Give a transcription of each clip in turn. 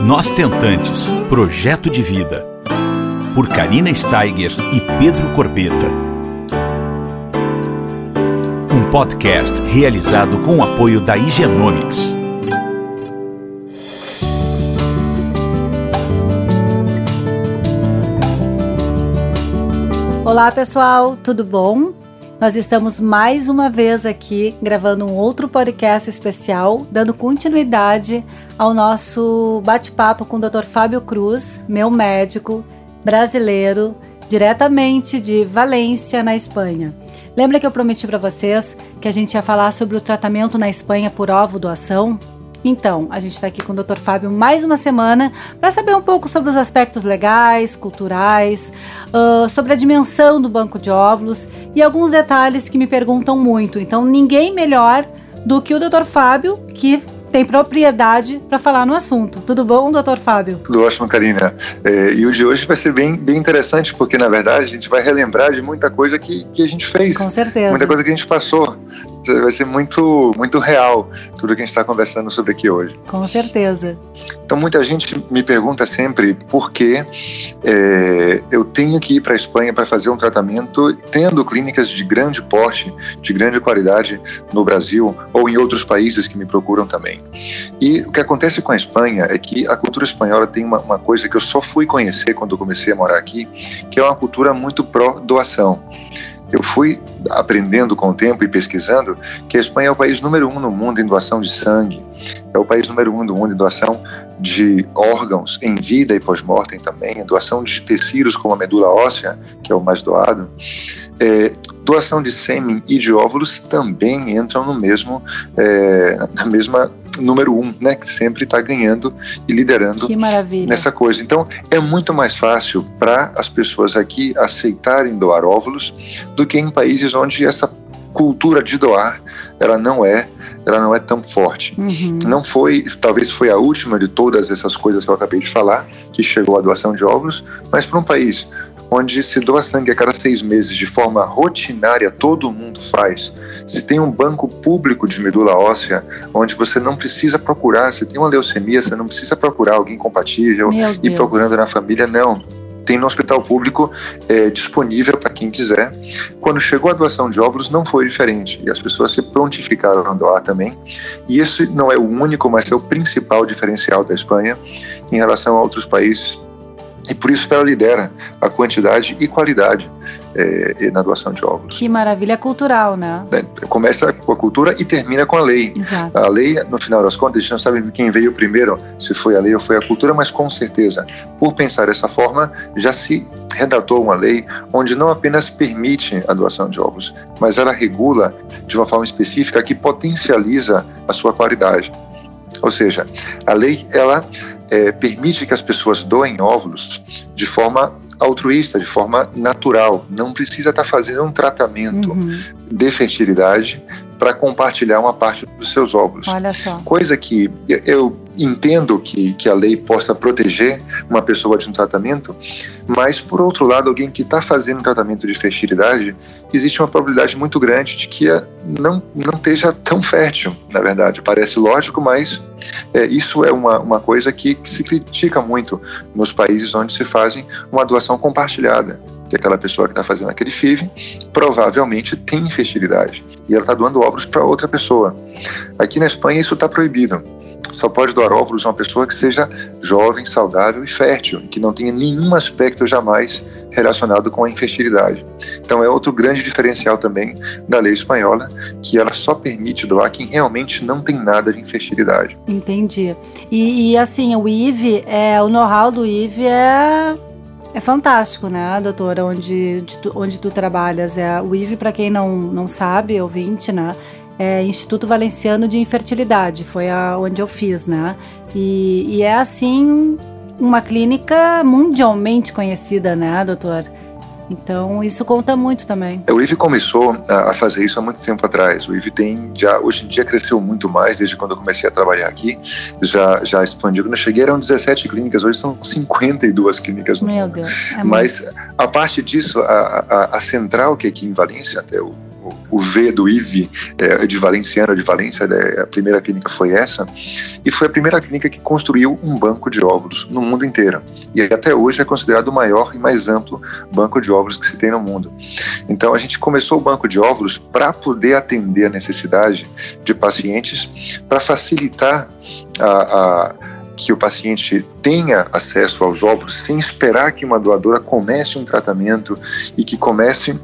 Nós Tentantes Projeto de Vida. Por Karina Steiger e Pedro Corbeta. Um podcast realizado com o apoio da Higienomics. Olá pessoal, tudo bom? Nós estamos mais uma vez aqui gravando um outro podcast especial, dando continuidade ao nosso bate-papo com o Dr. Fábio Cruz, meu médico brasileiro, diretamente de Valência, na Espanha. Lembra que eu prometi para vocês que a gente ia falar sobre o tratamento na Espanha por ovo doação? Então, a gente está aqui com o Dr. Fábio mais uma semana para saber um pouco sobre os aspectos legais, culturais, uh, sobre a dimensão do banco de óvulos e alguns detalhes que me perguntam muito. Então, ninguém melhor do que o Dr. Fábio, que tem propriedade para falar no assunto. Tudo bom, doutor Fábio? Tudo ótimo, Karina. É, e o de hoje vai ser bem, bem interessante, porque na verdade a gente vai relembrar de muita coisa que, que a gente fez. Com certeza. Muita coisa que a gente passou vai ser muito, muito real tudo que a gente está conversando sobre aqui hoje. Com certeza. Então, muita gente me pergunta sempre por que é, eu tenho que ir para a Espanha para fazer um tratamento, tendo clínicas de grande porte, de grande qualidade no Brasil ou em outros países que me procuram também. E o que acontece com a Espanha é que a cultura espanhola tem uma, uma coisa que eu só fui conhecer quando eu comecei a morar aqui, que é uma cultura muito pró-doação eu fui aprendendo com o tempo e pesquisando que a Espanha é o país número um no mundo em doação de sangue, é o país número um do mundo em doação de órgãos em vida e pós-mortem também, doação de tecidos como a medula óssea, que é o mais doado. É, doação de sêmen e de óvulos também entram no mesmo, é, na mesma número um, né, que sempre está ganhando e liderando nessa coisa. Então, é muito mais fácil para as pessoas aqui aceitarem doar óvulos do que em países onde essa cultura de doar ela não é ela não é tão forte. Uhum. Não foi, talvez foi a última de todas essas coisas que eu acabei de falar, que chegou a doação de óvulos, mas para um país onde se doa sangue a cada seis meses de forma rotinária, todo mundo faz. Se tem um banco público de medula óssea, onde você não precisa procurar, se tem uma leucemia, você não precisa procurar alguém compatível e procurando na família, não tem no hospital público é, disponível para quem quiser. Quando chegou a doação de óvulos, não foi diferente e as pessoas se prontificaram a doar também. E isso não é o único, mas é o principal diferencial da Espanha em relação a outros países e por isso ela lidera a quantidade e qualidade é, na doação de óvulos. Que maravilha cultural, né? É, começa com a cultura e termina com a lei. Exato. A lei, no final das contas, a gente não sabe quem veio primeiro, se foi a lei ou foi a cultura, mas com certeza, por pensar dessa forma, já se redatou uma lei onde não apenas permite a doação de óvulos, mas ela regula de uma forma específica que potencializa a sua qualidade. Ou seja, a lei ela é, permite que as pessoas doem óvulos de forma altruísta, de forma natural. Não precisa estar fazendo um tratamento uhum. de fertilidade para compartilhar uma parte dos seus óvulos. Olha só. Coisa que eu entendo que, que a lei possa proteger uma pessoa de um tratamento, mas, por outro lado, alguém que está fazendo um tratamento de fertilidade, existe uma probabilidade muito grande de que não, não esteja tão fértil, na verdade. Parece lógico, mas é, isso é uma, uma coisa que, que se critica muito nos países onde se fazem uma doação compartilhada que aquela pessoa que está fazendo aquele FIV provavelmente tem infertilidade e ela está doando óvulos para outra pessoa. Aqui na Espanha isso está proibido. Só pode doar óvulos a uma pessoa que seja jovem, saudável e fértil, que não tenha nenhum aspecto jamais relacionado com a infertilidade. Então é outro grande diferencial também da lei espanhola, que ela só permite doar quem realmente não tem nada de infertilidade. Entendi. E, e assim, o IV, é, o know-how do IV é é fantástico, né, doutora, onde, tu, onde tu trabalhas. É, o IV, para quem não, não sabe, ouvinte, né, é Instituto Valenciano de Infertilidade, foi a, onde eu fiz, né, e, e é, assim, uma clínica mundialmente conhecida, né, doutor? Então, isso conta muito também. O IVE começou a fazer isso há muito tempo atrás. O IVE tem já, hoje em dia cresceu muito mais desde quando eu comecei a trabalhar aqui. Já, já expandiu. Quando eu cheguei eram 17 clínicas, hoje são 52 clínicas no Meu mundo. Deus. É Mas, a parte disso, a, a, a, central que é aqui em Valência, até o o V do IV é, de Valenciana, de Valência, né, a primeira clínica foi essa, e foi a primeira clínica que construiu um banco de óvulos no mundo inteiro. E até hoje é considerado o maior e mais amplo banco de óvulos que se tem no mundo. Então a gente começou o banco de óvulos para poder atender a necessidade de pacientes, para facilitar a, a que o paciente tenha acesso aos óvulos sem esperar que uma doadora comece um tratamento e que comece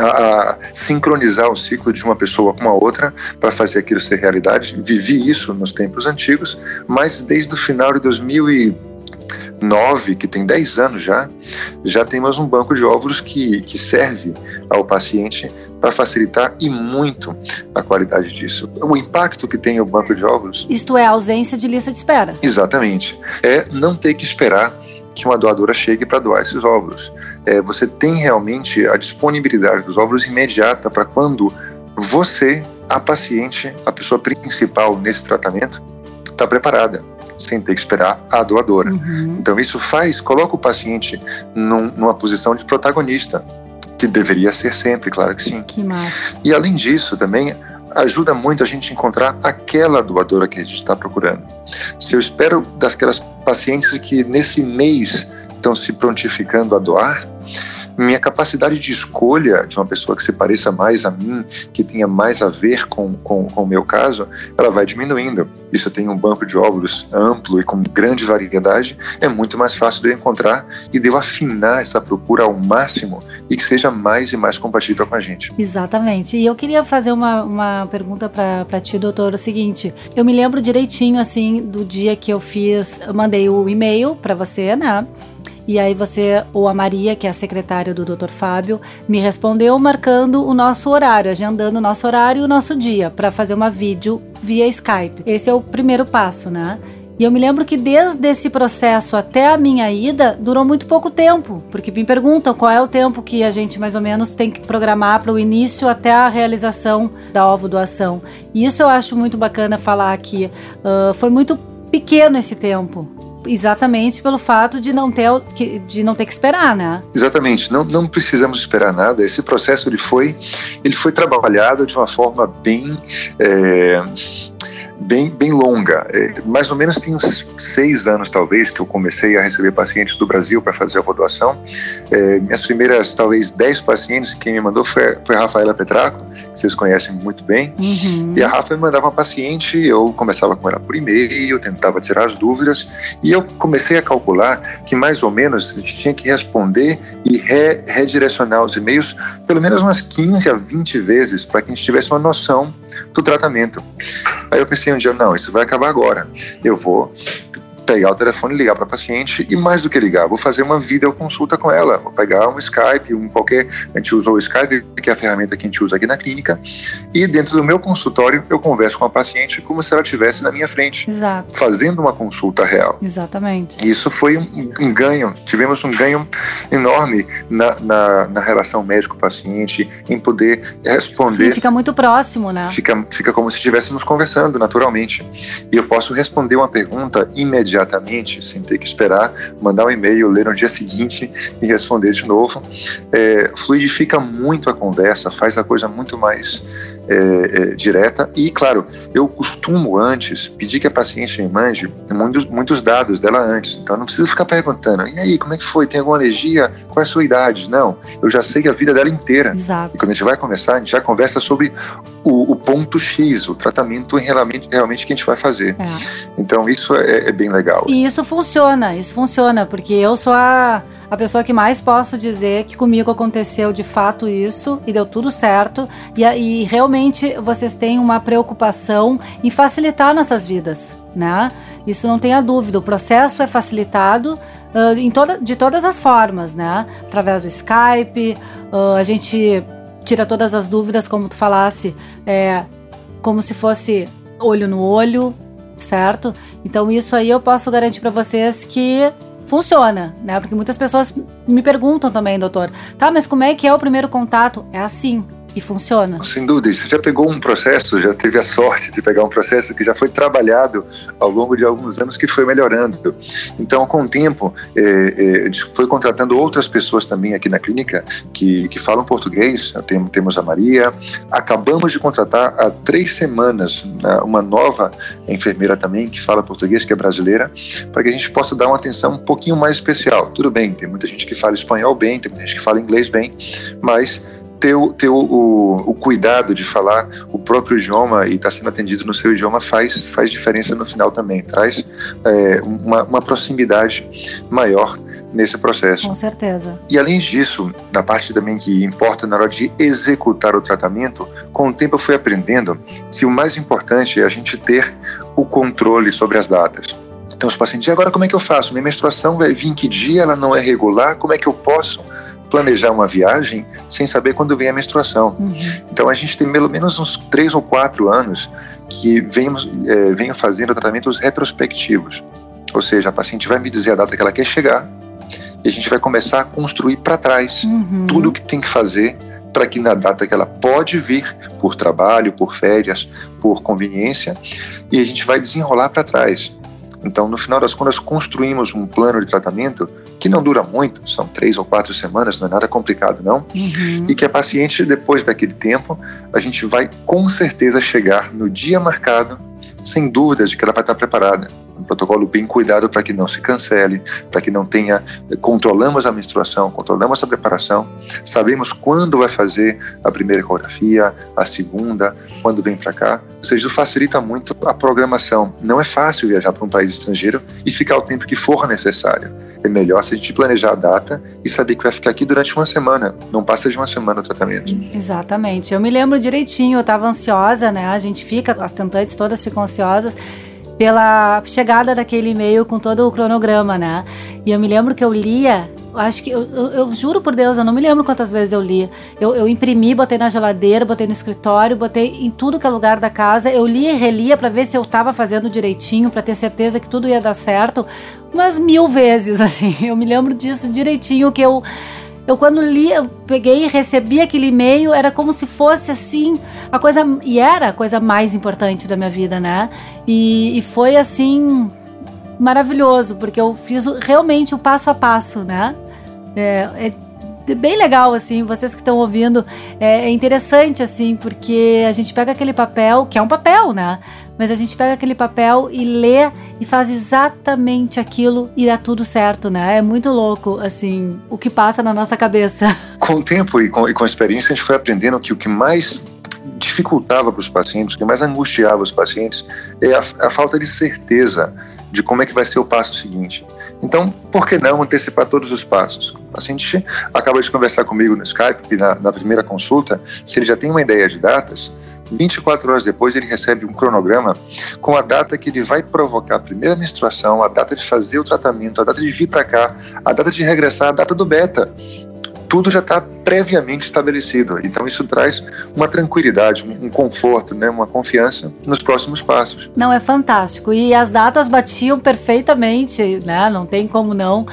a, a, sincronizar o ciclo de uma pessoa com a outra para fazer aquilo ser realidade. Vivi isso nos tempos antigos, mas desde o final de 2009, que tem 10 anos já, já temos um banco de óvulos que, que serve ao paciente para facilitar e muito a qualidade disso. O impacto que tem o banco de óvulos. Isto é a ausência de lista de espera. Exatamente. É não ter que esperar que uma doadora chegue para doar esses óvulos. É, você tem realmente a disponibilidade dos óvulos imediata para quando você, a paciente, a pessoa principal nesse tratamento, está preparada, sem ter que esperar a doadora. Uhum. Então isso faz, coloca o paciente num, numa posição de protagonista que deveria ser sempre, claro que sim. Que massa. E além disso, também ajuda muito a gente encontrar aquela doadora que a gente está procurando. Se eu espero daquelas pacientes que nesse mês estão se prontificando a doar, minha capacidade de escolha de uma pessoa que se pareça mais a mim, que tenha mais a ver com, com, com o meu caso, ela vai diminuindo. Isso eu tenho um banco de óvulos amplo e com grande variedade, é muito mais fácil de eu encontrar e de eu afinar essa procura ao máximo e que seja mais e mais compatível com a gente. Exatamente. E eu queria fazer uma, uma pergunta para ti, doutor, o seguinte, eu me lembro direitinho, assim, do dia que eu fiz, eu mandei o e-mail para você, né? E aí você, ou a Maria, que é a secretária do Dr. Fábio, me respondeu marcando o nosso horário, agendando o nosso horário e o nosso dia para fazer uma vídeo via Skype. Esse é o primeiro passo, né? E eu me lembro que desde esse processo até a minha ida durou muito pouco tempo, porque me perguntam qual é o tempo que a gente mais ou menos tem que programar para o início até a realização da ovo doação. E isso eu acho muito bacana falar aqui. Uh, foi muito pequeno esse tempo exatamente pelo fato de não ter, de não ter que esperar, né? Exatamente, não, não precisamos esperar nada. Esse processo ele foi, ele foi trabalhado de uma forma bem é, bem, bem longa. É, mais ou menos tem uns seis anos, talvez, que eu comecei a receber pacientes do Brasil para fazer a doação. É, minhas primeiras, talvez, dez pacientes, quem me mandou foi, foi a Rafaela Petraco, que vocês conhecem muito bem. Uhum. E a Rafa me mandava uma paciente, eu começava com ela por e-mail, tentava tirar as dúvidas, e eu comecei a calcular que mais ou menos a gente tinha que responder e re, redirecionar os e-mails pelo menos umas 15 a 20 vezes para que a gente tivesse uma noção do tratamento. Aí eu pensei um dia, não, isso vai acabar agora. Eu vou pegar o telefone e ligar para a paciente e mais do que ligar, vou fazer uma videoconsulta com ela, vou pegar um Skype, um qualquer, a gente usou o Skype, que é a ferramenta que a gente usa aqui na clínica, e dentro do meu consultório eu converso com a paciente como se ela estivesse na minha frente, Exato. fazendo uma consulta real. Exatamente. Isso foi um, um ganho, tivemos um ganho enorme na, na, na relação médico-paciente, em poder responder. Sim, fica muito próximo, né? Fica, fica como se estivéssemos conversando naturalmente. E eu posso responder uma pergunta imediata imediatamente, sem ter que esperar, mandar um e-mail, ler no dia seguinte e responder de novo. É, fluidifica muito a conversa, faz a coisa muito mais é, é, direta. E, claro, eu costumo antes pedir que a paciente me mande muitos, muitos dados dela antes. Então, não preciso ficar perguntando: e aí, como é que foi? Tem alguma alergia? Qual é a sua idade? Não. Eu já sei a vida dela inteira. Exato. E quando a gente vai conversar, a gente já conversa sobre o, o ponto X, o tratamento realmente, realmente que a gente vai fazer. É. Então, isso é, é bem legal. E isso funciona, isso funciona, porque eu sou a a pessoa que mais posso dizer que comigo aconteceu de fato isso e deu tudo certo e, e realmente vocês têm uma preocupação em facilitar nossas vidas, né? Isso não tenha dúvida. O processo é facilitado uh, em toda, de todas as formas, né? Através do Skype, uh, a gente tira todas as dúvidas, como tu falasse, é, como se fosse olho no olho, certo? Então isso aí eu posso garantir para vocês que funciona, né? Porque muitas pessoas me perguntam também, doutor, tá, mas como é que é o primeiro contato? É assim. E funciona. Sem dúvida, você já pegou um processo, já teve a sorte de pegar um processo que já foi trabalhado ao longo de alguns anos que foi melhorando. Então, com o tempo, é, é, foi contratando outras pessoas também aqui na clínica que, que falam português. Tem, temos a Maria. Acabamos de contratar há três semanas né, uma nova enfermeira também que fala português, que é brasileira, para que a gente possa dar uma atenção um pouquinho mais especial. Tudo bem, tem muita gente que fala espanhol bem, tem muita gente que fala inglês bem, mas ter, o, ter o, o, o, cuidado de falar o próprio idioma e estar tá sendo atendido no seu idioma faz, faz diferença no final também, traz é, uma, uma proximidade maior nesse processo. Com certeza. E além disso, na parte também que importa na hora de executar o tratamento, com o tempo eu fui aprendendo que o mais importante é a gente ter o controle sobre as datas. Então os pacientes, e agora como é que eu faço? Minha menstruação vai vir em que dia? Ela não é regular? Como é que eu posso planejar uma viagem sem saber quando vem a menstruação. Uhum. Então a gente tem pelo menos uns três ou quatro anos que venho, é, venho fazendo tratamentos retrospectivos. Ou seja, a paciente vai me dizer a data que ela quer chegar e a gente vai começar a construir para trás uhum. tudo o que tem que fazer para que na data que ela pode vir, por trabalho, por férias, por conveniência, e a gente vai desenrolar para trás. Então, no final das contas, construímos um plano de tratamento que não dura muito, são três ou quatro semanas, não é nada complicado, não. Uhum. E que a paciente, depois daquele tempo, a gente vai com certeza chegar no dia marcado, sem dúvidas de que ela vai estar preparada protocolo bem cuidado para que não se cancele, para que não tenha. Controlamos a menstruação, controlamos a preparação, sabemos quando vai fazer a primeira ecografia, a segunda, quando vem para cá. Ou seja, isso facilita muito a programação. Não é fácil viajar para um país estrangeiro e ficar o tempo que for necessário. É melhor se a gente planejar a data e saber que vai ficar aqui durante uma semana. Não passa de uma semana o tratamento. Exatamente. Eu me lembro direitinho, eu estava ansiosa, né? A gente fica, as tentantes todas ficam ansiosas pela chegada daquele e-mail com todo o cronograma, né? E eu me lembro que eu lia, acho que eu, eu, eu, juro por Deus, eu não me lembro quantas vezes eu li. Eu, eu, imprimi, botei na geladeira, botei no escritório, botei em tudo que é lugar da casa. Eu lia e relia para ver se eu estava fazendo direitinho, para ter certeza que tudo ia dar certo, umas mil vezes, assim. Eu me lembro disso direitinho que eu eu quando li, eu peguei e recebi aquele e-mail, era como se fosse assim, a coisa. E era a coisa mais importante da minha vida, né? E, e foi assim, maravilhoso, porque eu fiz realmente o passo a passo, né? É, é bem legal, assim, vocês que estão ouvindo, é, é interessante, assim, porque a gente pega aquele papel, que é um papel, né? mas a gente pega aquele papel e lê e faz exatamente aquilo e dá tudo certo, né? É muito louco, assim, o que passa na nossa cabeça. Com o tempo e com, e com a experiência, a gente foi aprendendo que o que mais dificultava para os pacientes, o que mais angustiava os pacientes é a, a falta de certeza de como é que vai ser o passo seguinte. Então, por que não antecipar todos os passos? O paciente acaba de conversar comigo no Skype, na, na primeira consulta, se ele já tem uma ideia de datas, 24 horas depois ele recebe um cronograma com a data que ele vai provocar a primeira menstruação, a data de fazer o tratamento, a data de vir para cá, a data de regressar, a data do beta. Tudo já está previamente estabelecido. Então isso traz uma tranquilidade, um conforto, né, uma confiança nos próximos passos. Não, é fantástico. E as datas batiam perfeitamente, né? Não tem como não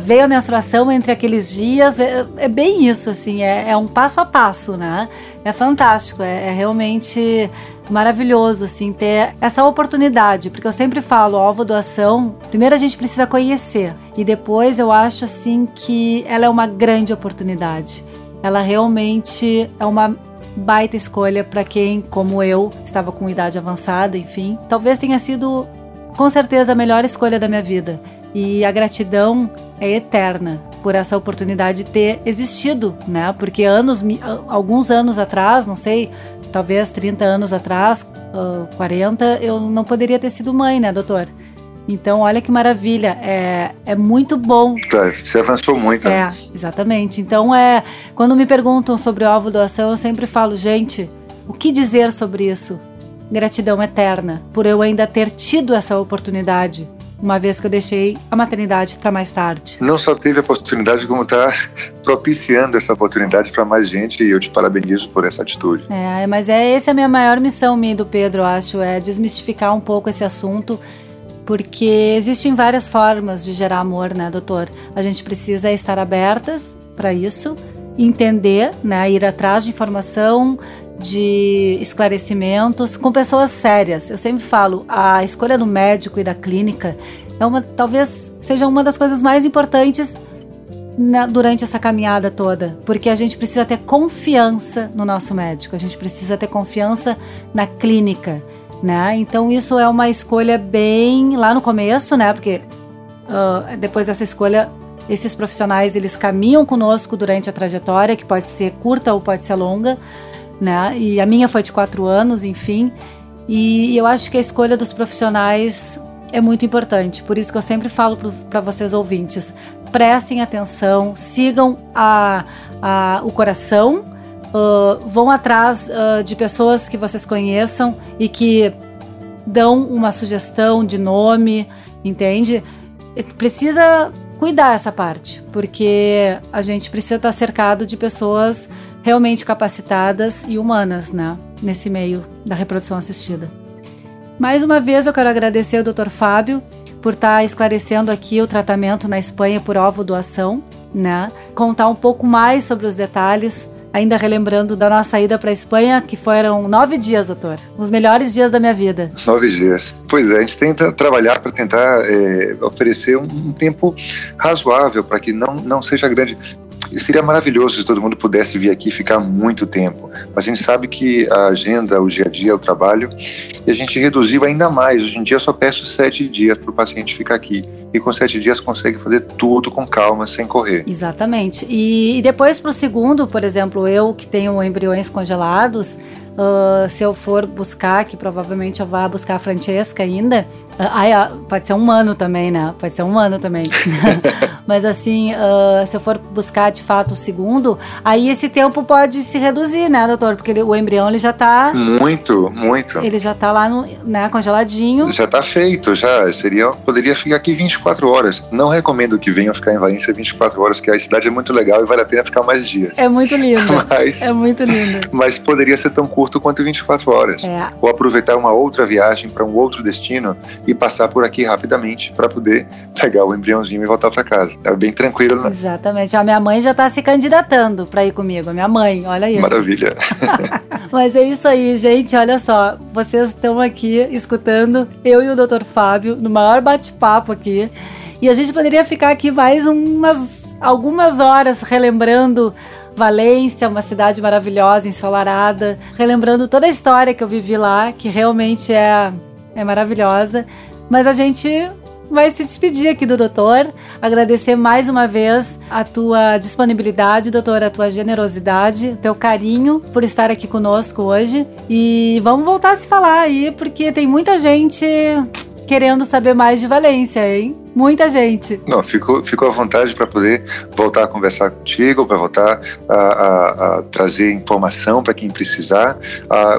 veio a menstruação entre aqueles dias, é bem isso, assim, é, é um passo a passo, né? É fantástico, é, é, realmente maravilhoso, assim, ter essa oportunidade, porque eu sempre falo, ovo doação, primeiro a gente precisa conhecer, e depois eu acho, assim, que ela é uma grande oportunidade. Ela realmente é uma baita escolha para quem, como eu, estava com idade avançada, enfim. Talvez tenha sido, com certeza, a melhor escolha da minha vida. E a gratidão é eterna por essa oportunidade ter existido, né? Porque anos, alguns anos atrás, não sei, talvez 30 anos atrás, 40, eu não poderia ter sido mãe, né, doutor? Então, olha que maravilha, é, é muito bom. Tá, você avançou muito. É, né? exatamente. Então, é, quando me perguntam sobre ovo doação, eu sempre falo, gente, o que dizer sobre isso? Gratidão eterna por eu ainda ter tido essa oportunidade uma vez que eu deixei a maternidade para mais tarde. Não só teve a oportunidade, como está propiciando essa oportunidade para mais gente e eu te parabenizo por essa atitude. É, mas é essa é a minha maior missão, minha do Pedro, acho, é desmistificar um pouco esse assunto porque existem várias formas de gerar amor, né, doutor? A gente precisa estar abertas para isso entender, né, ir atrás de informação, de esclarecimentos com pessoas sérias. Eu sempre falo, a escolha do médico e da clínica é uma, talvez seja uma das coisas mais importantes na, durante essa caminhada toda, porque a gente precisa ter confiança no nosso médico, a gente precisa ter confiança na clínica, né? Então isso é uma escolha bem lá no começo, né? Porque uh, depois dessa escolha esses profissionais eles caminham conosco durante a trajetória, que pode ser curta ou pode ser longa, né? E a minha foi de quatro anos, enfim. E eu acho que a escolha dos profissionais é muito importante. Por isso que eu sempre falo para vocês ouvintes: prestem atenção, sigam a, a o coração, uh, vão atrás uh, de pessoas que vocês conheçam e que dão uma sugestão de nome, entende? Precisa cuidar essa parte, porque a gente precisa estar cercado de pessoas realmente capacitadas e humanas, né, nesse meio da reprodução assistida. Mais uma vez eu quero agradecer ao Dr. Fábio por estar esclarecendo aqui o tratamento na Espanha por ovo doação, né? Contar um pouco mais sobre os detalhes ainda relembrando da nossa ida para a Espanha, que foram nove dias, doutor. Os melhores dias da minha vida. Nove dias. Pois é, a gente tenta trabalhar para tentar é, oferecer um, tempo razoável para que não, não seja grande. Seria maravilhoso se todo mundo pudesse vir aqui ficar muito tempo, mas a gente sabe que a agenda, o dia a dia, o trabalho, e a gente reduziu ainda mais. Hoje em dia eu só peço sete dias para o paciente ficar aqui. E com sete dias consegue fazer tudo com calma, sem correr. Exatamente. E, e depois para o segundo, por exemplo, eu que tenho embriões congelados, Uh, se eu for buscar, que provavelmente eu vá buscar a Francesca ainda, uh, pode ser um ano também, né? Pode ser um ano também. Mas assim, uh, se eu for buscar de fato o segundo, aí esse tempo pode se reduzir, né, doutor? Porque ele, o embrião ele já tá. Muito, muito. Ele já tá lá, no, né, congeladinho. Já tá feito, já. Seria, poderia ficar aqui 24 horas. Não recomendo que venham ficar em Valência 24 horas, que a cidade é muito legal e vale a pena ficar mais dias. É muito lindo. Mas, é muito lindo. Mas poderia ser tão curto quanto 24 horas. É. Ou aproveitar uma outra viagem para um outro destino e passar por aqui rapidamente para poder pegar o embriãozinho e voltar para casa. É bem tranquilo, né? Exatamente. A minha mãe já está se candidatando para ir comigo. Minha mãe, olha isso. Maravilha. Mas é isso aí, gente. Olha só, vocês estão aqui escutando eu e o Dr. Fábio no maior bate-papo aqui. E a gente poderia ficar aqui mais umas algumas horas relembrando Valência, uma cidade maravilhosa, ensolarada, relembrando toda a história que eu vivi lá, que realmente é, é maravilhosa. Mas a gente vai se despedir aqui do doutor, agradecer mais uma vez a tua disponibilidade, doutor, a tua generosidade, o teu carinho por estar aqui conosco hoje. E vamos voltar a se falar aí, porque tem muita gente querendo saber mais de Valência, hein? Muita gente. Não, fico, fico à vontade para poder voltar a conversar contigo, para voltar a, a, a, trazer informação para quem precisar.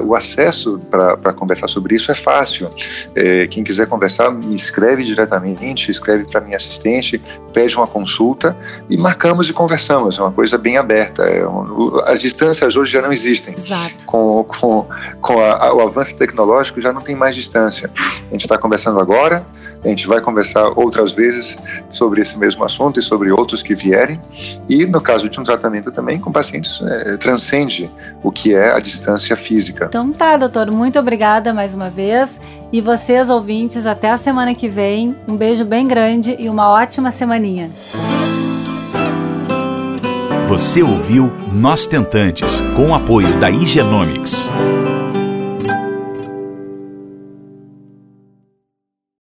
o acesso para conversar sobre isso é fácil. É, quem quiser conversar, me escreve diretamente, escreve para minha assistente, pede uma consulta e marcamos e conversamos. É uma coisa bem aberta. É um, as distâncias hoje já não existem. Exato. Com, com, com o avanço tecnológico já não tem mais distância. A gente está conversando agora, a gente vai conversar outras vezes sobre esse mesmo assunto e sobre outros que vierem. E no caso de um tratamento também com pacientes, é, transcende o que é a distância física. Então tá, doutor, muito obrigada mais uma vez. E vocês, ouvintes, até a semana que vem. Um beijo bem grande e uma ótima semaninha. Você ouviu Nós Tentantes, com o apoio da Igenomics.